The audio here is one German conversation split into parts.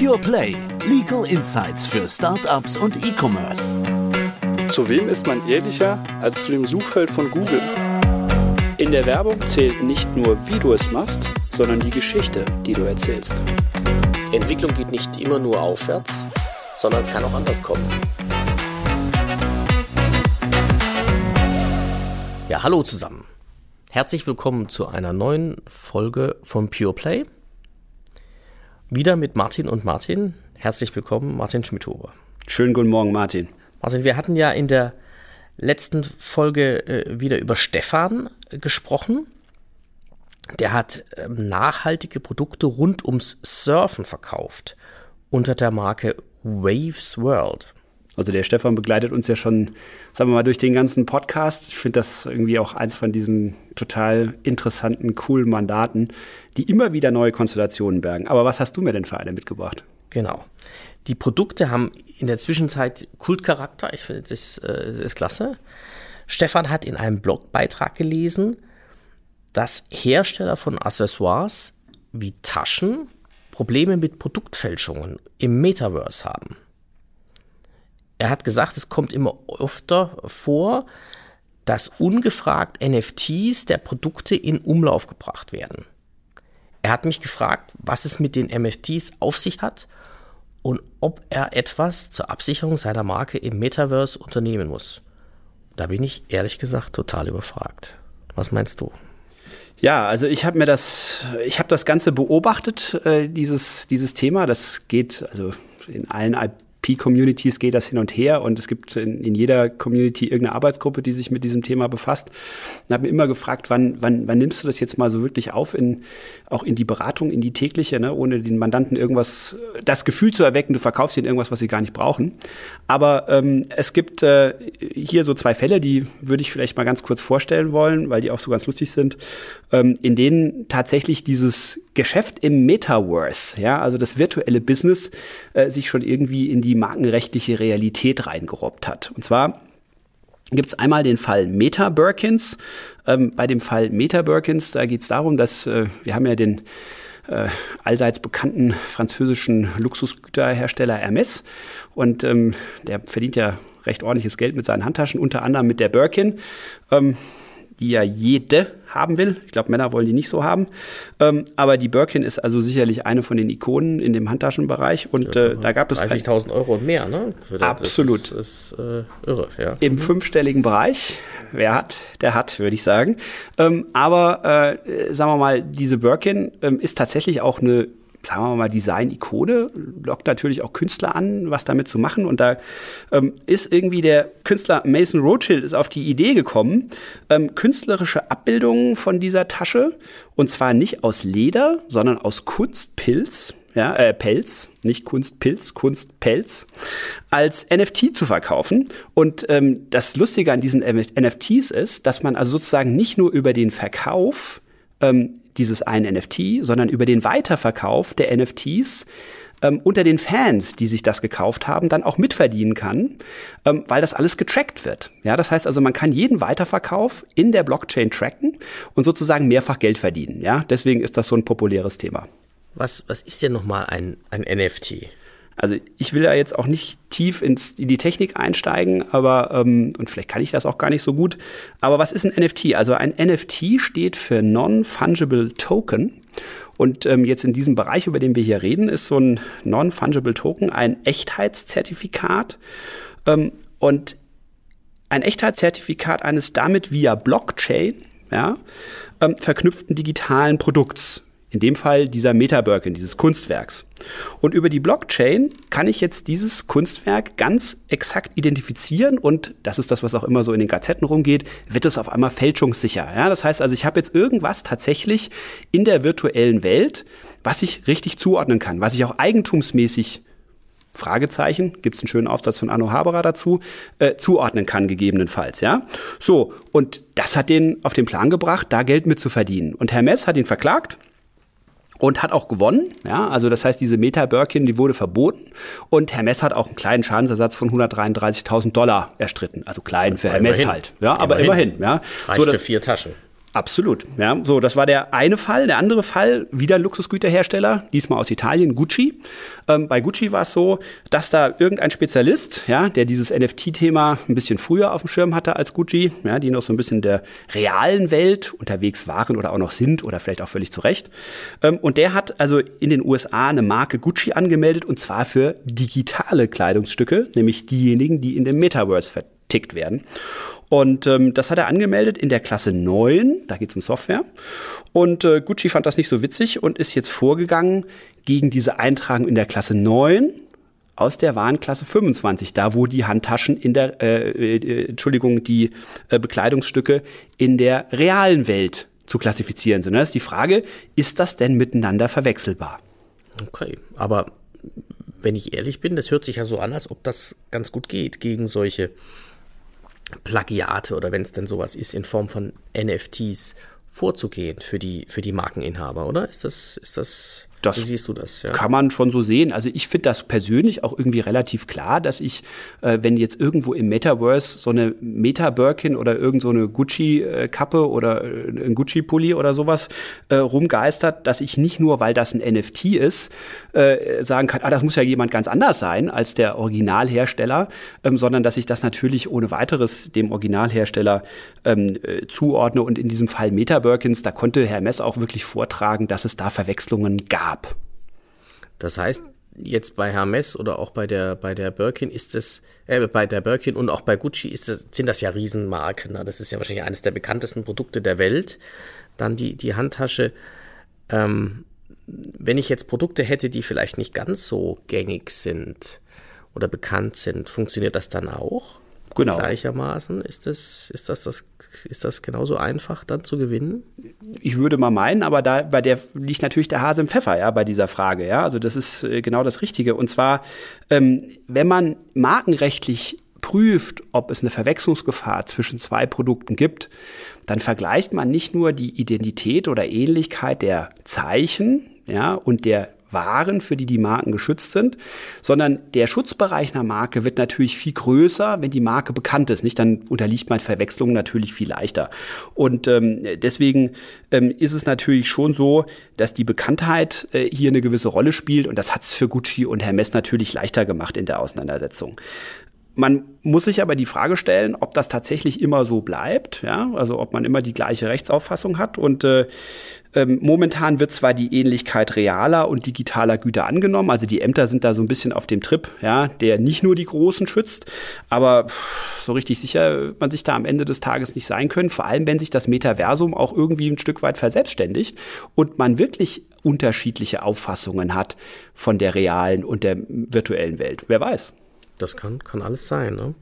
Pure Play. Legal Insights für Startups und E-Commerce. Zu wem ist man ehrlicher als zu dem Suchfeld von Google? In der Werbung zählt nicht nur, wie du es machst, sondern die Geschichte, die du erzählst. Entwicklung geht nicht immer nur aufwärts, sondern es kann auch anders kommen. Ja, hallo zusammen. Herzlich willkommen zu einer neuen Folge von Pure Play. Wieder mit Martin und Martin. Herzlich willkommen, Martin Schmidhuber. Schönen guten Morgen, Martin. Martin, wir hatten ja in der letzten Folge äh, wieder über Stefan gesprochen. Der hat äh, nachhaltige Produkte rund ums Surfen verkauft unter der Marke Waves World. Also der Stefan begleitet uns ja schon, sagen wir mal, durch den ganzen Podcast. Ich finde das irgendwie auch eins von diesen total interessanten, coolen Mandaten, die immer wieder neue Konstellationen bergen. Aber was hast du mir denn für eine mitgebracht? Genau. Die Produkte haben in der Zwischenzeit Kultcharakter. Ich finde das, äh, das ist klasse. Stefan hat in einem Blogbeitrag gelesen, dass Hersteller von Accessoires wie Taschen Probleme mit Produktfälschungen im Metaverse haben er hat gesagt, es kommt immer öfter vor, dass ungefragt NFTs der Produkte in Umlauf gebracht werden. Er hat mich gefragt, was es mit den NFTs auf sich hat und ob er etwas zur Absicherung seiner Marke im Metaverse unternehmen muss. Da bin ich ehrlich gesagt total überfragt. Was meinst du? Ja, also ich habe mir das, ich habe das Ganze beobachtet, äh, dieses, dieses Thema. Das geht also in allen P-Communities geht das hin und her und es gibt in, in, jeder Community irgendeine Arbeitsgruppe, die sich mit diesem Thema befasst. Und habe mir immer gefragt, wann, wann, wann nimmst du das jetzt mal so wirklich auf, in, auch in die Beratung, in die tägliche, ne, ohne den Mandanten irgendwas, das Gefühl zu erwecken, du verkaufst ihnen irgendwas, was sie gar nicht brauchen. Aber ähm, es gibt äh, hier so zwei Fälle, die würde ich vielleicht mal ganz kurz vorstellen wollen, weil die auch so ganz lustig sind, ähm, in denen tatsächlich dieses Geschäft im Metaverse, ja, also das virtuelle Business, äh, sich schon irgendwie in die markenrechtliche Realität reingerobbt hat. Und zwar gibt es einmal den Fall Meta Birkins. Ähm, bei dem Fall Meta Birkins, da geht es darum, dass äh, wir haben ja den äh, allseits bekannten französischen Luxusgüterhersteller Hermes und ähm, der verdient ja recht ordentliches Geld mit seinen Handtaschen, unter anderem mit der Birkin. Ähm, die ja jede haben will. Ich glaube, Männer wollen die nicht so haben. Ähm, aber die Birkin ist also sicherlich eine von den Ikonen in dem Handtaschenbereich. Und äh, da gab es 30.000 Euro und mehr, ne? absolut. Das ist, ist äh, irre, ja. Im mhm. fünfstelligen Bereich. Wer hat, der hat, würde ich sagen. Ähm, aber äh, sagen wir mal, diese Birkin ähm, ist tatsächlich auch eine sagen wir mal, Design-Ikone, lockt natürlich auch Künstler an, was damit zu machen. Und da ähm, ist irgendwie der Künstler Mason Rothschild ist auf die Idee gekommen, ähm, künstlerische Abbildungen von dieser Tasche, und zwar nicht aus Leder, sondern aus Kunstpilz, ja, äh, Pelz, nicht Kunstpilz, Kunstpelz, als NFT zu verkaufen. Und ähm, das Lustige an diesen NFTs ist, dass man also sozusagen nicht nur über den Verkauf ähm, dieses einen NFT, sondern über den Weiterverkauf der NFTs ähm, unter den Fans, die sich das gekauft haben, dann auch mitverdienen kann, ähm, weil das alles getrackt wird. Ja, das heißt also, man kann jeden Weiterverkauf in der Blockchain tracken und sozusagen mehrfach Geld verdienen. Ja, deswegen ist das so ein populäres Thema. Was, was ist denn nochmal ein, ein NFT? Also ich will ja jetzt auch nicht tief ins, in die Technik einsteigen, aber ähm, und vielleicht kann ich das auch gar nicht so gut. Aber was ist ein NFT? Also ein NFT steht für Non-Fungible Token. Und ähm, jetzt in diesem Bereich, über den wir hier reden, ist so ein Non-Fungible Token ein Echtheitszertifikat. Ähm, und ein Echtheitszertifikat eines damit via Blockchain ja, ähm, verknüpften digitalen Produkts in dem Fall dieser Meta-Birkin, dieses Kunstwerks. Und über die Blockchain kann ich jetzt dieses Kunstwerk ganz exakt identifizieren und das ist das, was auch immer so in den Gazetten rumgeht, wird es auf einmal fälschungssicher. Ja, das heißt also, ich habe jetzt irgendwas tatsächlich in der virtuellen Welt, was ich richtig zuordnen kann, was ich auch eigentumsmäßig Fragezeichen, gibt es einen schönen Aufsatz von Arno Haberer dazu, äh, zuordnen kann, gegebenenfalls, ja. So, und das hat den auf den Plan gebracht, da Geld mit zu verdienen. Und Herr Mess hat ihn verklagt, und hat auch gewonnen. Ja, also das heißt, diese Meta Birkin, die wurde verboten und Herr Mess hat auch einen kleinen Schadensersatz von 133.000 Dollar erstritten. Also klein für Herr Mess halt. Ja, aber immerhin. immerhin ja. Reicht so, für vier Taschen. Absolut. Ja, so, das war der eine Fall. Der andere Fall, wieder ein Luxusgüterhersteller, diesmal aus Italien, Gucci. Ähm, bei Gucci war es so, dass da irgendein Spezialist, ja, der dieses NFT-Thema ein bisschen früher auf dem Schirm hatte als Gucci, ja, die noch so ein bisschen der realen Welt unterwegs waren oder auch noch sind oder vielleicht auch völlig zu Recht. Ähm, und der hat also in den USA eine Marke Gucci angemeldet und zwar für digitale Kleidungsstücke, nämlich diejenigen, die in dem Metaverse vertickt werden. Und ähm, das hat er angemeldet in der Klasse 9, da geht es um Software. Und äh, Gucci fand das nicht so witzig und ist jetzt vorgegangen gegen diese Eintragung in der Klasse 9 aus der Warenklasse 25, da wo die Handtaschen in der, äh, äh, Entschuldigung, die äh, Bekleidungsstücke in der realen Welt zu klassifizieren sind. Das ist die Frage, ist das denn miteinander verwechselbar? Okay, aber wenn ich ehrlich bin, das hört sich ja so an, als ob das ganz gut geht gegen solche Plagiate oder wenn es denn sowas ist, in Form von NFTs vorzugehen für die, für die Markeninhaber, oder? Ist das, ist das das Wie siehst du das? Ja? Kann man schon so sehen. Also ich finde das persönlich auch irgendwie relativ klar, dass ich, äh, wenn jetzt irgendwo im Metaverse so eine Meta-Birkin oder irgend so eine Gucci-Kappe oder äh, ein Gucci-Pulli oder sowas äh, rumgeistert, dass ich nicht nur, weil das ein NFT ist, äh, sagen kann, ah, das muss ja jemand ganz anders sein als der Originalhersteller, ähm, sondern dass ich das natürlich ohne weiteres dem Originalhersteller ähm, äh, zuordne. Und in diesem Fall Meta-Birkins, da konnte Herr Mess auch wirklich vortragen, dass es da Verwechslungen gab gab. Das heißt, jetzt bei Hermes oder auch bei der, bei der Birkin ist es, äh, bei der Birkin und auch bei Gucci ist das, sind das ja Riesenmarken. Ne? Das ist ja wahrscheinlich eines der bekanntesten Produkte der Welt. Dann die, die Handtasche. Ähm, wenn ich jetzt Produkte hätte, die vielleicht nicht ganz so gängig sind oder bekannt sind, funktioniert das dann auch? Genau. Gleichermaßen ist das, ist das, das, ist das genauso einfach dann zu gewinnen? Ich würde mal meinen, aber da bei der liegt natürlich der Hase im Pfeffer, ja, bei dieser Frage, ja. Also das ist äh, genau das Richtige. Und zwar, ähm, wenn man markenrechtlich prüft, ob es eine Verwechslungsgefahr zwischen zwei Produkten gibt, dann vergleicht man nicht nur die Identität oder Ähnlichkeit der Zeichen, ja, und der waren, für die die Marken geschützt sind, sondern der Schutzbereich einer Marke wird natürlich viel größer, wenn die Marke bekannt ist. Nicht, dann unterliegt man Verwechslungen natürlich viel leichter. Und ähm, deswegen ähm, ist es natürlich schon so, dass die Bekanntheit äh, hier eine gewisse Rolle spielt und das hat es für Gucci und Hermes natürlich leichter gemacht in der Auseinandersetzung. Man muss sich aber die Frage stellen, ob das tatsächlich immer so bleibt, ja, also ob man immer die gleiche Rechtsauffassung hat. Und äh, ähm, momentan wird zwar die Ähnlichkeit realer und digitaler Güter angenommen, also die Ämter sind da so ein bisschen auf dem Trip, ja, der nicht nur die Großen schützt, aber so richtig sicher wird man sich da am Ende des Tages nicht sein können, vor allem wenn sich das Metaversum auch irgendwie ein Stück weit verselbstständigt und man wirklich unterschiedliche Auffassungen hat von der realen und der virtuellen Welt. Wer weiß. Das kann, kann alles sein. Ne?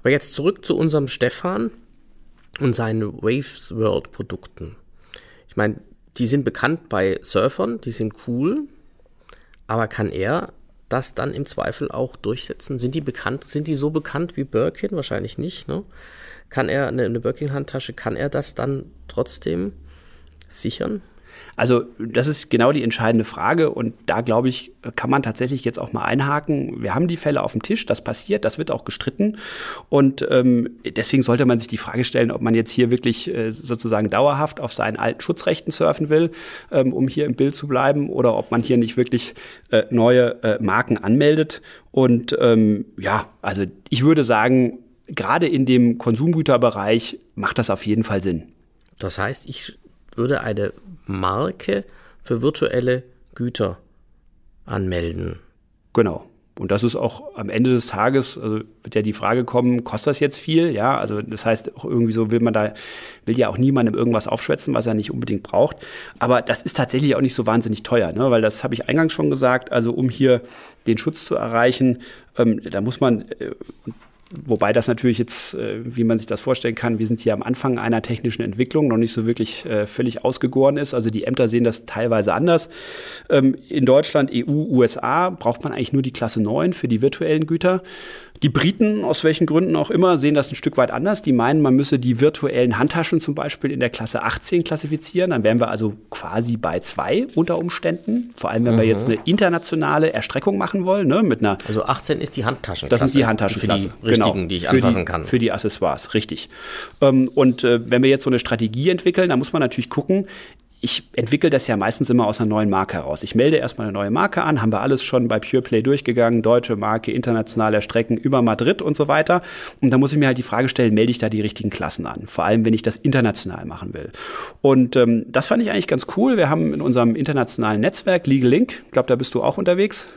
Aber jetzt zurück zu unserem Stefan und seinen Waves World Produkten. Ich meine, die sind bekannt bei Surfern, die sind cool, aber kann er das dann im Zweifel auch durchsetzen? Sind die bekannt, sind die so bekannt wie Birkin? Wahrscheinlich nicht, ne? Kann er eine, eine Birkin-Handtasche, kann er das dann trotzdem sichern? Also das ist genau die entscheidende Frage und da glaube ich, kann man tatsächlich jetzt auch mal einhaken. Wir haben die Fälle auf dem Tisch, das passiert, das wird auch gestritten und ähm, deswegen sollte man sich die Frage stellen, ob man jetzt hier wirklich äh, sozusagen dauerhaft auf seinen alten Schutzrechten surfen will, ähm, um hier im Bild zu bleiben oder ob man hier nicht wirklich äh, neue äh, Marken anmeldet. Und ähm, ja, also ich würde sagen, gerade in dem Konsumgüterbereich macht das auf jeden Fall Sinn. Das heißt, ich würde eine Marke für virtuelle Güter anmelden. Genau. Und das ist auch am Ende des Tages, also wird ja die Frage kommen, kostet das jetzt viel? Ja, also das heißt auch irgendwie so will man da, will ja auch niemandem irgendwas aufschwätzen, was er nicht unbedingt braucht. Aber das ist tatsächlich auch nicht so wahnsinnig teuer, ne? weil das habe ich eingangs schon gesagt. Also um hier den Schutz zu erreichen, ähm, da muss man, äh, Wobei das natürlich jetzt, äh, wie man sich das vorstellen kann, wir sind hier am Anfang einer technischen Entwicklung, noch nicht so wirklich äh, völlig ausgegoren ist. Also die Ämter sehen das teilweise anders. Ähm, in Deutschland, EU, USA braucht man eigentlich nur die Klasse 9 für die virtuellen Güter. Die Briten, aus welchen Gründen auch immer, sehen das ein Stück weit anders. Die meinen, man müsse die virtuellen Handtaschen zum Beispiel in der Klasse 18 klassifizieren. Dann wären wir also quasi bei zwei unter Umständen. Vor allem, wenn mhm. wir jetzt eine internationale Erstreckung machen wollen, ne, mit einer. Also 18 ist die Handtaschenklasse. Das ist die Handtaschenklasse. Für die, richtigen, genau, die ich anfassen die, kann. Für die Accessoires, richtig. Ähm, und äh, wenn wir jetzt so eine Strategie entwickeln, dann muss man natürlich gucken, ich entwickle das ja meistens immer aus einer neuen Marke heraus. Ich melde erstmal eine neue Marke an, haben wir alles schon bei PurePlay durchgegangen, deutsche Marke, internationale Strecken über Madrid und so weiter. Und da muss ich mir halt die Frage stellen, melde ich da die richtigen Klassen an? Vor allem, wenn ich das international machen will. Und ähm, das fand ich eigentlich ganz cool. Wir haben in unserem internationalen Netzwerk Legal Link, ich glaube, da bist du auch unterwegs.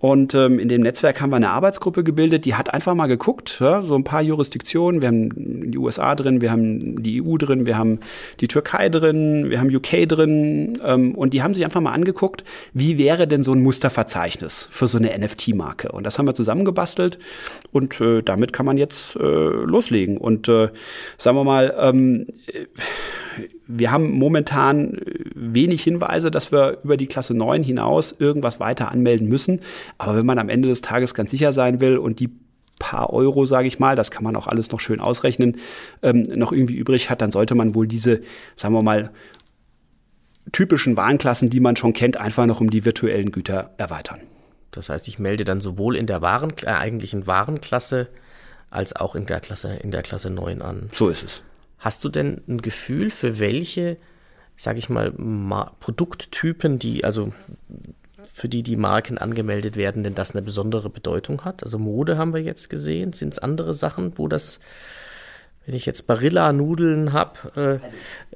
Und ähm, in dem Netzwerk haben wir eine Arbeitsgruppe gebildet, die hat einfach mal geguckt, ja, so ein paar Jurisdiktionen. Wir haben die USA drin, wir haben die EU drin, wir haben die Türkei drin, wir haben UK drin. Ähm, und die haben sich einfach mal angeguckt, wie wäre denn so ein Musterverzeichnis für so eine NFT-Marke. Und das haben wir zusammengebastelt und äh, damit kann man jetzt äh, loslegen. Und äh, sagen wir mal, ähm, wir haben momentan wenig Hinweise, dass wir über die Klasse 9 hinaus irgendwas weiter anmelden müssen. Aber wenn man am Ende des Tages ganz sicher sein will und die paar Euro, sage ich mal, das kann man auch alles noch schön ausrechnen, ähm, noch irgendwie übrig hat, dann sollte man wohl diese, sagen wir mal, typischen Warenklassen, die man schon kennt, einfach noch um die virtuellen Güter erweitern. Das heißt, ich melde dann sowohl in der Waren, äh, eigentlichen Warenklasse als auch in der Klasse, in der Klasse 9 an. So ist es. Hast du denn ein Gefühl, für welche, sage ich mal, Ma Produkttypen, die, also für die die Marken angemeldet werden, denn das eine besondere Bedeutung hat? Also Mode haben wir jetzt gesehen. Sind es andere Sachen, wo das, wenn ich jetzt Barilla-Nudeln habe,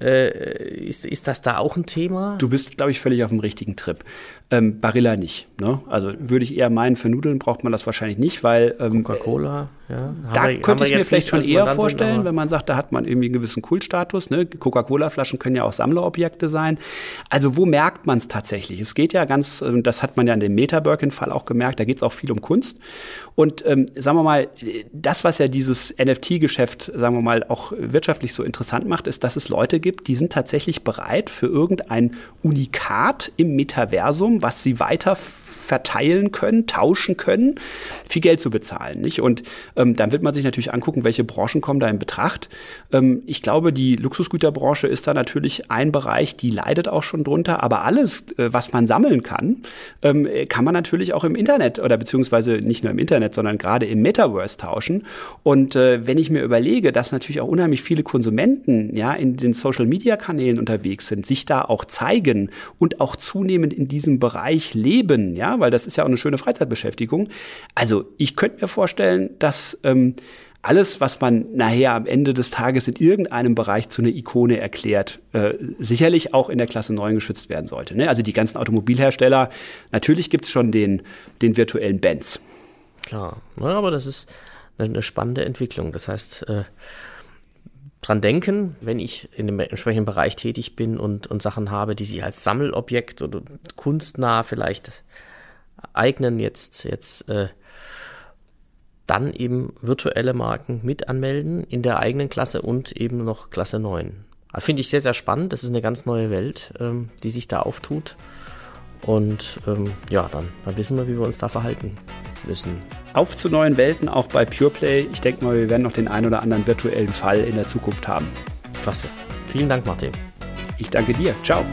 äh, äh, ist, ist das da auch ein Thema? Du bist, glaube ich, völlig auf dem richtigen Trip. Ähm, Barilla nicht. Ne? Also würde ich eher meinen, für Nudeln braucht man das wahrscheinlich nicht, weil ähm, Coca-Cola, ja. Da wir- könnte ich mir vielleicht schon eher Mandantin, vorstellen, wenn man sagt, da hat man irgendwie einen gewissen Kultstatus. Ne? Coca-Cola-Flaschen können ja auch Sammlerobjekte sein. Also wo merkt man es tatsächlich? Es geht ja ganz, ähm, das hat man ja in dem Meta-Birkin-Fall auch gemerkt, da geht es auch viel um Kunst. Und ähm, sagen wir mal, das, was ja dieses NFT-Geschäft, sagen wir mal, auch wirtschaftlich so interessant macht, ist, dass es Leute gibt, die sind tatsächlich bereit, für irgendein Unikat im Metaversum, was sie weiter verteilen können, tauschen können, viel Geld zu bezahlen. Nicht? Und ähm, dann wird man sich natürlich angucken, welche Branchen kommen da in Betracht. Ähm, ich glaube, die Luxusgüterbranche ist da natürlich ein Bereich, die leidet auch schon drunter, aber alles, äh, was man sammeln kann, ähm, kann man natürlich auch im Internet oder beziehungsweise nicht nur im Internet, sondern gerade im Metaverse tauschen. Und äh, wenn ich mir überlege, dass natürlich auch unheimlich viele Konsumenten ja in den Social Media Kanälen unterwegs sind, sich da auch zeigen und auch zunehmend in diesem Bereich leben, ja, weil das ist ja auch eine schöne Freizeitbeschäftigung. Also ich könnte mir vorstellen, dass ähm, alles, was man nachher am Ende des Tages in irgendeinem Bereich zu einer Ikone erklärt, äh, sicherlich auch in der Klasse 9 geschützt werden sollte. Ne? Also die ganzen Automobilhersteller, natürlich gibt's schon den, den virtuellen Benz. Klar, ja, aber das ist eine, eine spannende Entwicklung. Das heißt, äh, dran denken, wenn ich in dem entsprechenden Bereich tätig bin und, und Sachen habe, die sich als Sammelobjekt oder kunstnah vielleicht eignen, jetzt, jetzt äh, dann eben virtuelle Marken mit anmelden in der eigenen Klasse und eben noch Klasse 9. Also Finde ich sehr, sehr spannend. Das ist eine ganz neue Welt, ähm, die sich da auftut. Und ähm, ja, dann, dann wissen wir, wie wir uns da verhalten müssen. Auf zu neuen Welten, auch bei PurePlay. Ich denke mal, wir werden noch den einen oder anderen virtuellen Fall in der Zukunft haben. Klasse. Vielen Dank, Martin. Ich danke dir. Ciao.